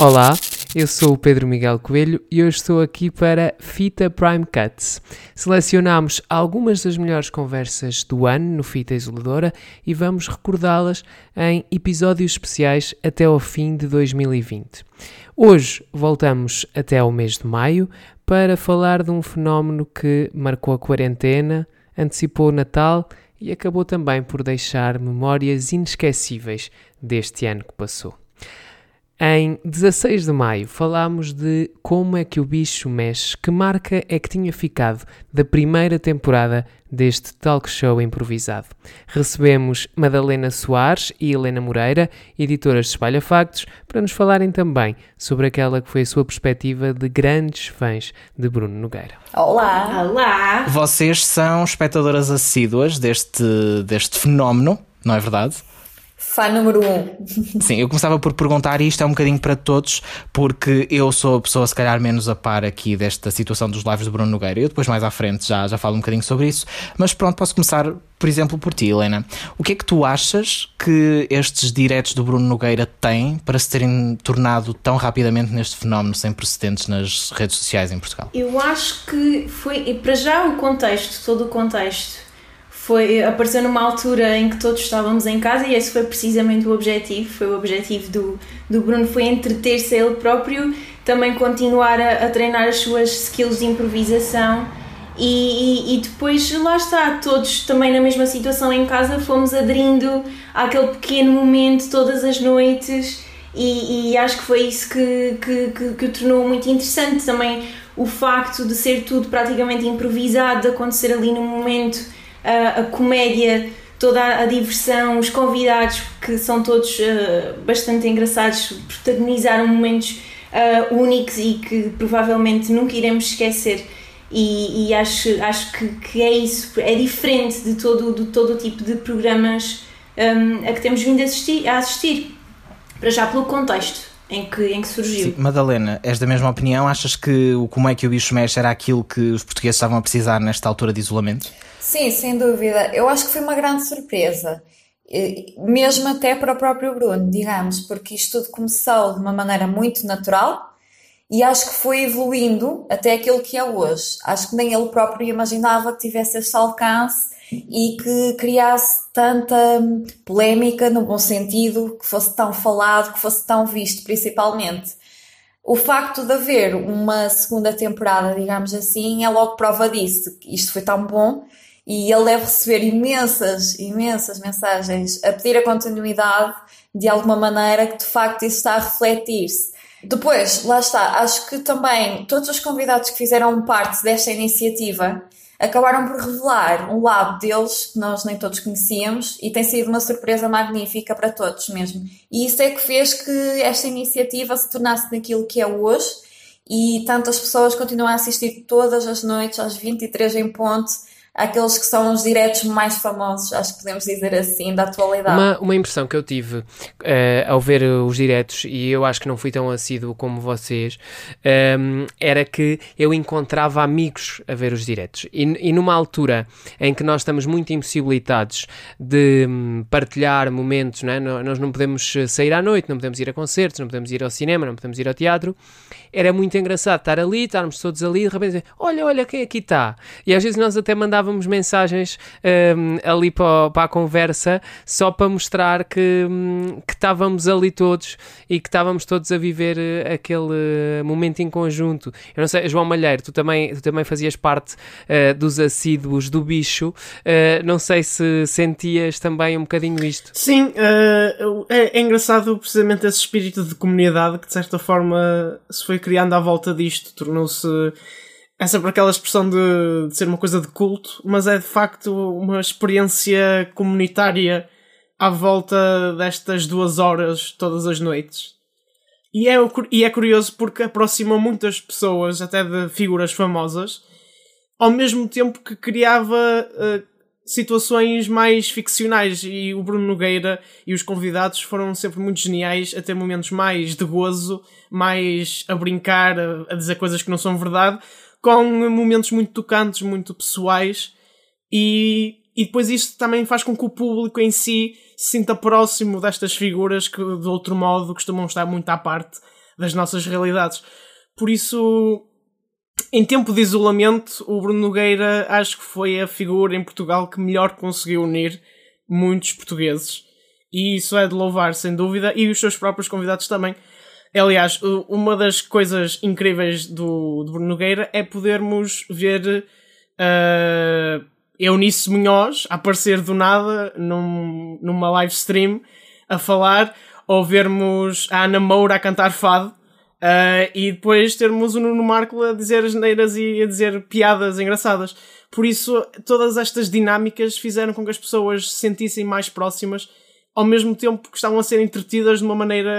Olá, eu sou o Pedro Miguel Coelho e hoje estou aqui para Fita Prime Cuts. Selecionámos algumas das melhores conversas do ano no Fita Isoladora e vamos recordá-las em episódios especiais até ao fim de 2020. Hoje voltamos até ao mês de maio para falar de um fenómeno que marcou a quarentena, antecipou o Natal e acabou também por deixar memórias inesquecíveis deste ano que passou. Em 16 de maio falámos de como é que o bicho mexe, que marca é que tinha ficado da primeira temporada deste talk show improvisado. Recebemos Madalena Soares e Helena Moreira, editoras de Espalha Factos, para nos falarem também sobre aquela que foi a sua perspectiva de grandes fãs de Bruno Nogueira. Olá! Olá! Vocês são espectadoras assíduas deste, deste fenómeno, não é verdade? Fã número um. Sim, eu começava por perguntar, e isto é um bocadinho para todos, porque eu sou a pessoa se calhar menos a par aqui desta situação dos lives de Bruno Nogueira. Eu depois mais à frente já, já falo um bocadinho sobre isso. Mas pronto, posso começar, por exemplo, por ti, Helena. O que é que tu achas que estes diretos do Bruno Nogueira têm para se terem tornado tão rapidamente neste fenómeno sem precedentes nas redes sociais em Portugal? Eu acho que foi, para já, o contexto, todo o contexto foi, apareceu numa altura em que todos estávamos em casa e esse foi precisamente o objetivo, foi o objetivo do, do Bruno, foi entreter-se ele próprio, também continuar a, a, treinar as suas skills de improvisação e, e, e, depois lá está, todos também na mesma situação em casa fomos aderindo àquele pequeno momento todas as noites e, e acho que foi isso que, que, que, que o tornou muito interessante. Também o facto de ser tudo praticamente improvisado, de acontecer ali no momento a, a comédia, toda a, a, diversão, os convidados que são todos uh, bastante engraçados, protagonizaram momentos uh, únicos e que provavelmente nunca iremos esquecer. E, e acho, acho que, que, é isso, é diferente de todo, de todo o tipo de programas um, a que temos vindo assistir, a assistir, para já pelo contexto em que, em que surgiu. Sim. Madalena, és da mesma opinião? Achas que o Como é que o bicho mexe era aquilo que os portugueses estavam a precisar nesta altura de isolamento? Sim, sem dúvida. Eu acho que foi uma grande surpresa. Mesmo até para o próprio Bruno, digamos, porque isto tudo começou de uma maneira muito natural e acho que foi evoluindo até aquilo que é hoje. Acho que nem ele próprio imaginava que tivesse este alcance e que criasse tanta polémica no bom sentido, que fosse tão falado, que fosse tão visto, principalmente. O facto de haver uma segunda temporada, digamos assim, é logo prova disso. Isto foi tão bom e ele deve receber imensas, imensas mensagens a pedir a continuidade de alguma maneira que de facto isso está a refletir-se. Depois, lá está, acho que também todos os convidados que fizeram parte desta iniciativa acabaram por revelar um lado deles que nós nem todos conhecíamos e tem sido uma surpresa magnífica para todos mesmo. E isso é que fez que esta iniciativa se tornasse naquilo que é hoje e tantas pessoas continuam a assistir todas as noites às 23 em ponto aqueles que são os diretos mais famosos, acho que podemos dizer assim, da atualidade. Uma, uma impressão que eu tive uh, ao ver os diretos, e eu acho que não fui tão assíduo como vocês, um, ehm, era que eu encontrava amigos a ver os diretos. E, e numa altura em que nós estamos muito impossibilitados de um, partilhar momentos, não é? nós não podemos sair à noite, não podemos ir a concertos, não podemos ir ao cinema, não podemos ir ao teatro, era muito engraçado estar ali, estarmos todos ali, de repente dizer, olha, olha quem aqui está. E às vezes nós até mandávamos mensagens um, ali para, para, a conversa só para mostrar que, um, que estávamos ali todos e que estávamos todos a viver uh, aquele momento em conjunto. Eu não sei, João Malheiro, tu também, tu também fazias parte uh, dos assíduos do bicho, uh, não sei se sentias também um bocadinho isto. Sim, uh, é, é engraçado precisamente esse espírito de comunidade que de certa forma se foi criando à volta disto, tornou-se é sempre aquela expressão de, de, ser uma coisa de culto, mas é de facto uma experiência comunitária à volta destas duas horas todas as noites. E é, e é curioso porque aproxima muitas pessoas, até de figuras famosas, ao mesmo tempo que criava uh, situações mais ficcionais. E o Bruno Nogueira e os convidados foram sempre muito geniais a ter momentos mais de gozo, mais a brincar, a, a dizer coisas que não são verdade com momentos muito tocantes, muito pessoais, e, e depois isto também faz com que o público em si se sinta próximo destas figuras que de outro modo costumam estar muito à parte. das nossas realidades. Por isso, em tempo de isolamento, o Bruno Nogueira acho que foi a figura em Portugal que melhor conseguiu unir muitos portugueses. E isso é de louvar, sem dúvida, e os seus próprios convidados também. Aliás, uma das coisas incríveis do, do Bruno Nogueira é podermos ver uh, Eunice Munhoz aparecer do nada num, numa live stream a falar, ou vermos a Ana Moura a cantar fado, uh, e depois termos o Nuno Marco a dizer as neiras e a dizer piadas engraçadas. Por isso, todas estas dinâmicas fizeram com que as pessoas se sentissem mais próximas ao mesmo tempo que estavam a ser entretidas de uma maneira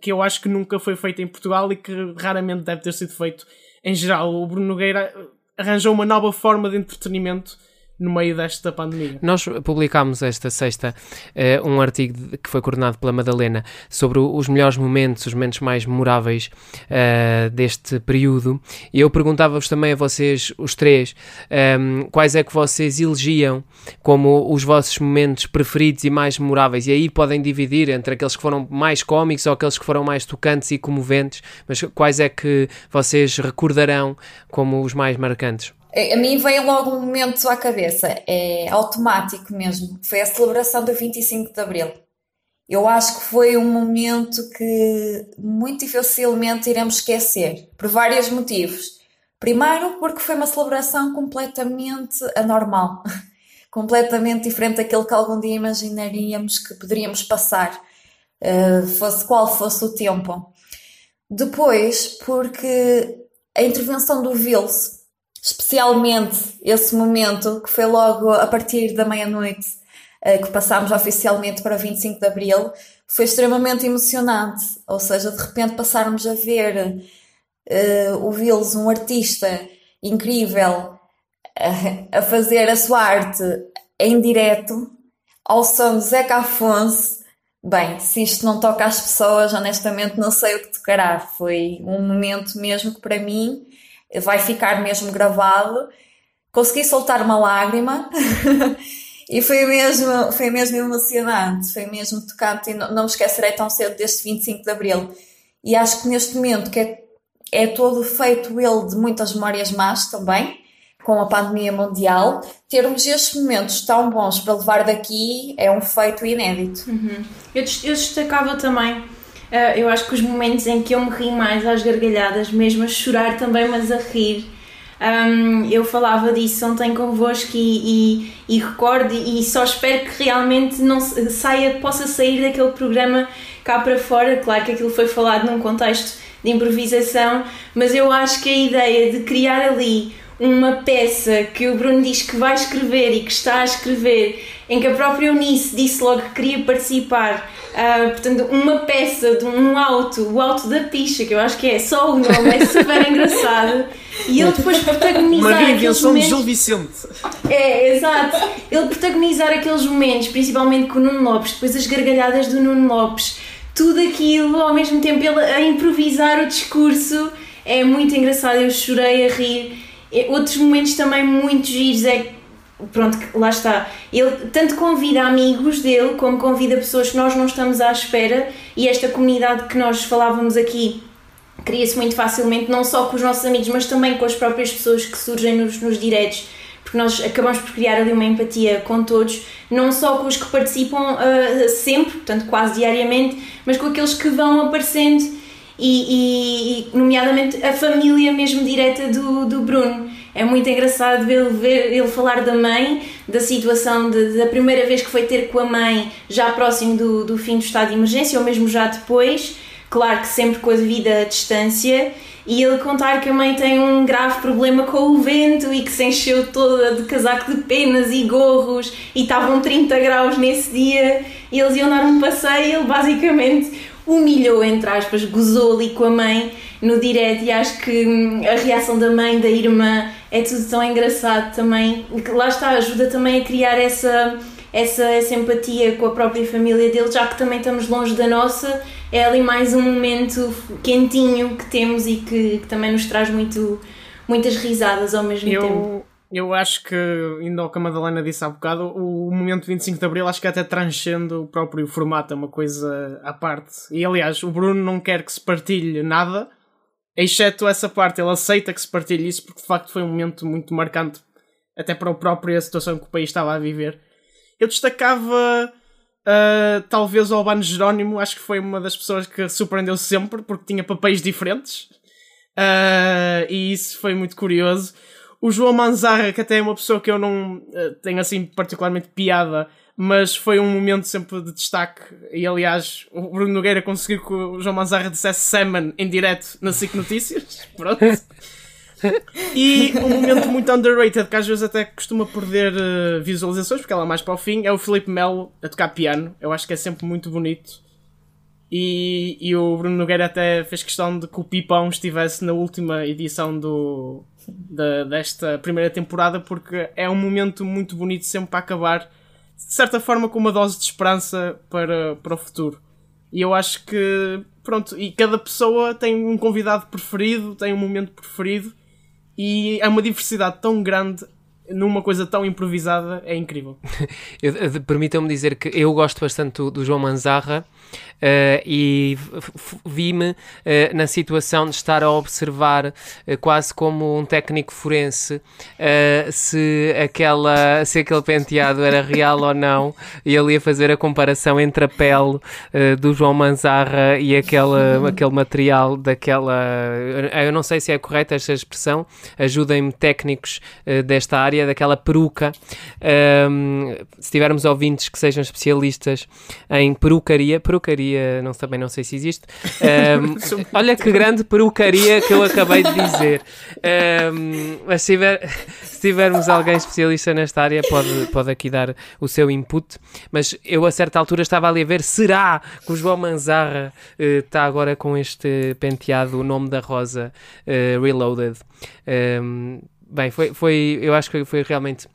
que eu acho que nunca foi feita em Portugal e que raramente deve ter sido feito em geral. O Bruno Nogueira arranjou uma nova forma de entretenimento no meio desta pandemia. Nós publicámos esta sexta uh, um artigo que foi coordenado pela Madalena sobre os melhores momentos, os momentos mais memoráveis uh, deste período. E eu perguntava-vos também a vocês, os três, um, ehm, quais é que vocês elegiam como os vossos momentos preferidos e mais memoráveis. E aí podem dividir entre aqueles que foram mais cómicos ou aqueles que foram mais tocantes e comoventes, mas quais é que vocês recordarão como os mais marcantes? A mim veio logo um momento à cabeça, é automático mesmo, foi a celebração do 25 de Abril. Eu acho que foi um momento que muito dificilmente iremos esquecer, por vários motivos. Primeiro, porque foi uma celebração completamente anormal, completamente diferente daquilo que algum dia imaginaríamos que poderíamos passar, eh, fosse qual fosse o tempo. Depois, porque a intervenção do Vils especialmente esse momento que foi logo a partir da meia-noite uh, que passámos oficialmente para 25 de Abril, foi extremamente emocionante. Ou seja, de repente passarmos a ver uh, o um artista incrível, uh, a fazer a sua arte em direto, ao som de Zeca Afonso. Bem, se isto não toca às pessoas, honestamente não sei o que tocará. Foi um momento mesmo que para mim vai ficar mesmo gravado. Consegui soltar uma lágrima e foi mesmo, foi mesmo emocionante, foi mesmo tocante e não, me esquecerei tão cedo deste 25 de Abril. E acho que neste momento que é, é todo feito ele de muitas memórias más também, com a pandemia mundial, termos estes momentos tão bons para levar daqui é um feito inédito. Uhum. Eu, eu destacava também eu acho que os momentos em que eu me ri mais às gargalhadas, mesmo a chorar também, mas a rir. Um, eu falava disso ontem convosco e, e, e recordo e só espero que realmente não saia, possa sair daquele programa cá para fora. Claro que aquilo foi falado num contexto de improvisação, mas eu acho que a ideia de criar ali uma peça que o Bruno diz que vai escrever e que está a escrever, em que a própria Eunice disse logo que queria participar Uh, portanto, uma peça de um alto, o alto da picha, que eu acho que é só o nome, é super engraçado. E ele depois protagonizar Uma aqueles momentos. de Gil Vicente. É, exato. Ele protagonizar aqueles momentos, principalmente com o Nuno Lopes, depois as gargalhadas do Nuno Lopes, tudo aquilo ao mesmo tempo ele a improvisar o discurso é muito engraçado. Eu chorei a rir. Outros momentos também muito giros é pronto, lá está. Ele tanto convida amigos dele como convida pessoas que nós não estamos à espera e esta comunidade que nós falávamos aqui cria-se muito facilmente, não só com os nossos amigos, mas também com as próprias pessoas que surgem nos, nos diretos, porque nós acabamos por criar ali uma empatia com todos, não só com os que participam uh, sempre, portanto quase diariamente, mas com aqueles que vão aparecendo e, e, nomeadamente a família mesmo direta do, do Bruno. É muito engraçado ver, ver ele falar da mãe, da situação de, da primeira vez que foi ter com a mãe, já próximo do, do fim do estado de emergência, ou mesmo já depois, claro que sempre com a devida distância, e ele contar que a mãe tem um grave problema com o vento e que se encheu toda de casaco de penas e gorros e estavam 30 graus nesse dia. E eles iam dar um passeio ele basicamente humilhou, entre aspas, gozou ali com a mãe no direto e acho que hum, a reação da mãe, da irmã, é tudo tão engraçado também. Lá está, ajuda também a criar essa, essa, essa empatia com a própria família dele, já que também estamos longe da nossa. É ali mais um momento quentinho que temos e que, que também nos traz muito, muitas risadas ao mesmo eu, tempo. Eu acho que, ainda ao que a Madalena disse há bocado, o momento 25 de Abril acho que até transcende o próprio formato, é uma coisa à parte. E aliás, o Bruno não quer que se partilhe nada, exceto essa parte. Ele aceita que se partilhe isso porque de facto foi um momento muito marcante, até para a própria situação que o país estava a viver. Eu destacava uh, talvez o Albano Jerónimo, acho que foi uma das pessoas que surpreendeu sempre porque tinha papéis diferentes. Uh, e isso foi muito curioso. O João Manzarra, que até é uma pessoa que eu não uh, tenho assim particularmente piada, mas foi um momento sempre de destaque. E aliás, o Bruno Nogueira conseguiu que o João Manzarra dissesse Salmon em direto na SIC Notícias. Pronto. E um momento muito underrated, que às vezes até costuma perder uh, visualizações, porque ela é mais para o fim, é o Felipe Melo a tocar piano. Eu acho que é sempre muito bonito. E, e o Bruno Nogueira até fez questão de que o Pipão estivesse na última edição do, da, desta primeira temporada, porque é um momento muito bonito sempre para acabar, de certa forma, com uma dose de esperança para, para o futuro. E eu acho que, pronto, e cada pessoa tem um convidado preferido, tem um momento preferido, e é uma diversidade tão grande numa coisa tão improvisada, é incrível. Permitam-me dizer que eu gosto bastante do, do João Manzarra Uh, e vi-me uh, na situação de estar a observar, uh, quase como um técnico forense, se, aquela, se aquele penteado era real ou não, e ele ia fazer a comparação entre a pele do João Manzarra e aquela, aquele material daquela. Eu não sei se é correta esta expressão, ajudem-me técnicos desta área, daquela peruca. Ehm, se tivermos ouvintes que sejam especialistas em perucaria, perucaria não, também não sei se existe. Um, olha que grande perucaria que eu acabei de dizer. Um, mas se, tiver, se, tivermos alguém especialista nesta área, pode, pode aqui dar o seu input. Mas eu a certa altura estava ali a ver, será que o João Manzarra uh, está agora com este penteado, o nome da rosa, uh, Reloaded? Um, bem, foi, foi, eu acho que foi realmente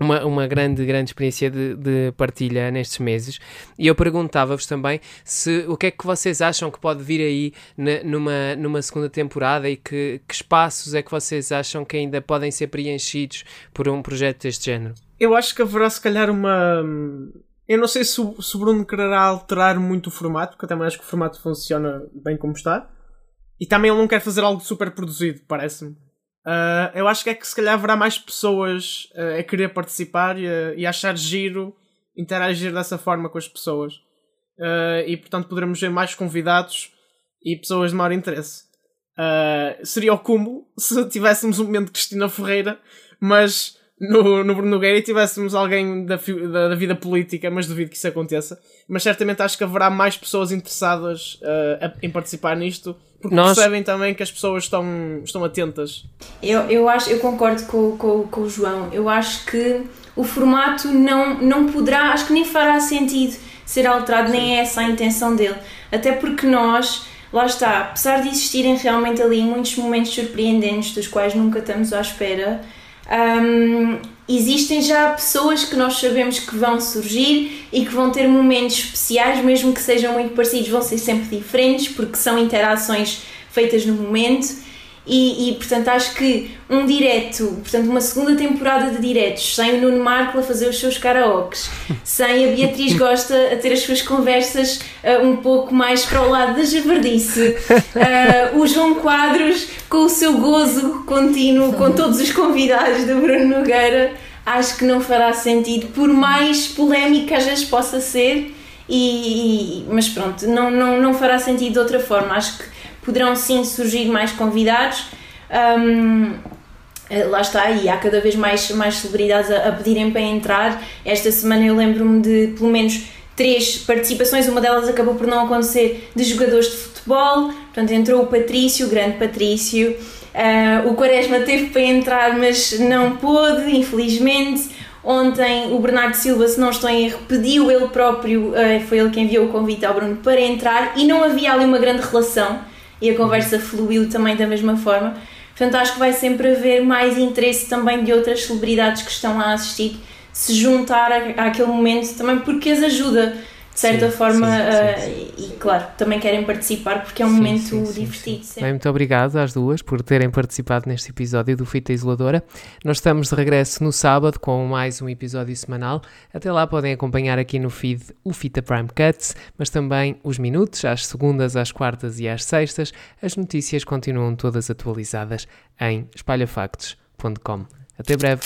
uma, uma grande, grande experiência de, de partilha nestes meses. E eu perguntava-vos também se o que é que vocês acham que pode vir aí na, numa, numa segunda temporada e que, que espaços é que vocês acham que ainda podem ser preenchidos por um projeto deste género? Eu acho que haverá se calhar uma. Eu não sei se o, Bruno quererá alterar muito o formato, porque eu também acho que o formato funciona bem como está. E também ele não quer fazer algo super produzido, parece-me. Uh, eu acho que é que se calhar haverá mais pessoas uh, a querer participar e, a, e achar giro interagir dessa forma com as pessoas. Uh, e portanto poderemos ver mais convidados e pessoas de maior interesse. seria o cúmulo se tivéssemos um momento de Cristina Ferreira, mas no, no Bruno Nogueira e tivéssemos alguém da, da, da, vida política, mas duvido que isso aconteça. Mas certamente acho que haverá mais pessoas interessadas uh, em participar nisto, porque Nós... percebem também que as pessoas estão, estão atentas. Eu, eu, acho, eu concordo com, com, com o João. Eu acho que o formato não, não poderá, acho que nem fará sentido ser alterado, Sim. nem é essa a intenção dele. Até porque nós, lá está, apesar de existirem realmente ali muitos momentos surpreendentes dos quais nunca estamos à espera um, existem já pessoas que nós sabemos que vão surgir e que vão ter momentos especiais, mesmo que sejam muito parecidos, vão ser sempre diferentes porque são interações feitas no momento e, e, portanto acho que um direto, portanto uma segunda temporada de diretos sem o Nuno Marco a fazer os seus karaokes, sem a Beatriz Gosta a ter as suas conversas uh, um pouco mais para o lado da javardice, uh, o João Quadros com o seu gozo contínuo com todos os convidados do Bruno Nogueira, acho que não fará sentido, por mais polémica às vezes possa ser, e, mas pronto, não, não, não fará sentido de outra forma, acho que poderão sim surgir mais convidados. Um, eh, lá está, e há cada vez mais, mais celebridades a, a pedirem para entrar. Esta semana eu lembro-me de pelo menos três participações, uma delas acabou por não acontecer, de jogadores de futebol. Portanto, entrou o Patrício, o grande Patrício. Uh, o Quaresma teve para entrar, mas não pôde, infelizmente. Ontem o Bernardo Silva, se não estou em erro, pediu ele próprio, uh, foi ele que enviou o convite ao Bruno para entrar e não havia ali uma grande relação e a conversa fluiu também da mesma forma. Portanto, acho que vai sempre haver mais interesse também de outras celebridades que estão a assistir se juntar àquele momento também porque as ajuda. De certa Sim, forma, sim, sim, uh, e claro, também querem participar porque é um Sim, momento sim, sim, divertido. Bem, muito obrigado às duas por terem participado neste episódio do Fita Isoladora. Nós estamos de regresso no sábado com mais um episódio semanal. Até lá podem acompanhar aqui no feed o Fita Prime Cuts, mas também os minutos, às segundas, às quartas e às sextas. As notícias continuam todas atualizadas em espalhafactos.com. Até breve!